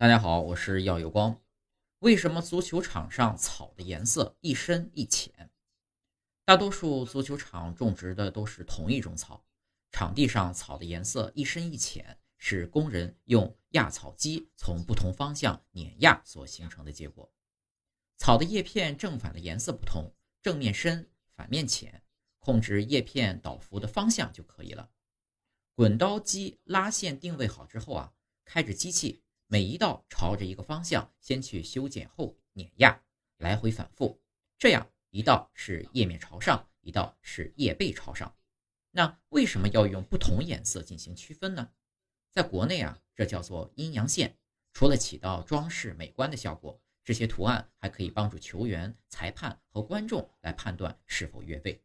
大家好，我是耀有光。为什么足球场上草的颜色一深一浅？大多数足球场种植的都是同一种草，场地上草的颜色一深一浅，是工人用压草机从不同方向碾压所形成的结果。草的叶片正反的颜色不同，正面深，反面浅，控制叶片倒伏的方向就可以了。滚刀机拉线定位好之后啊，开着机器。每一道朝着一个方向，先去修剪后碾压，来回反复，这样一道是叶面朝上，一道是叶背朝上。那为什么要用不同颜色进行区分呢？在国内啊，这叫做阴阳线。除了起到装饰美观的效果，这些图案还可以帮助球员、裁判和观众来判断是否越位。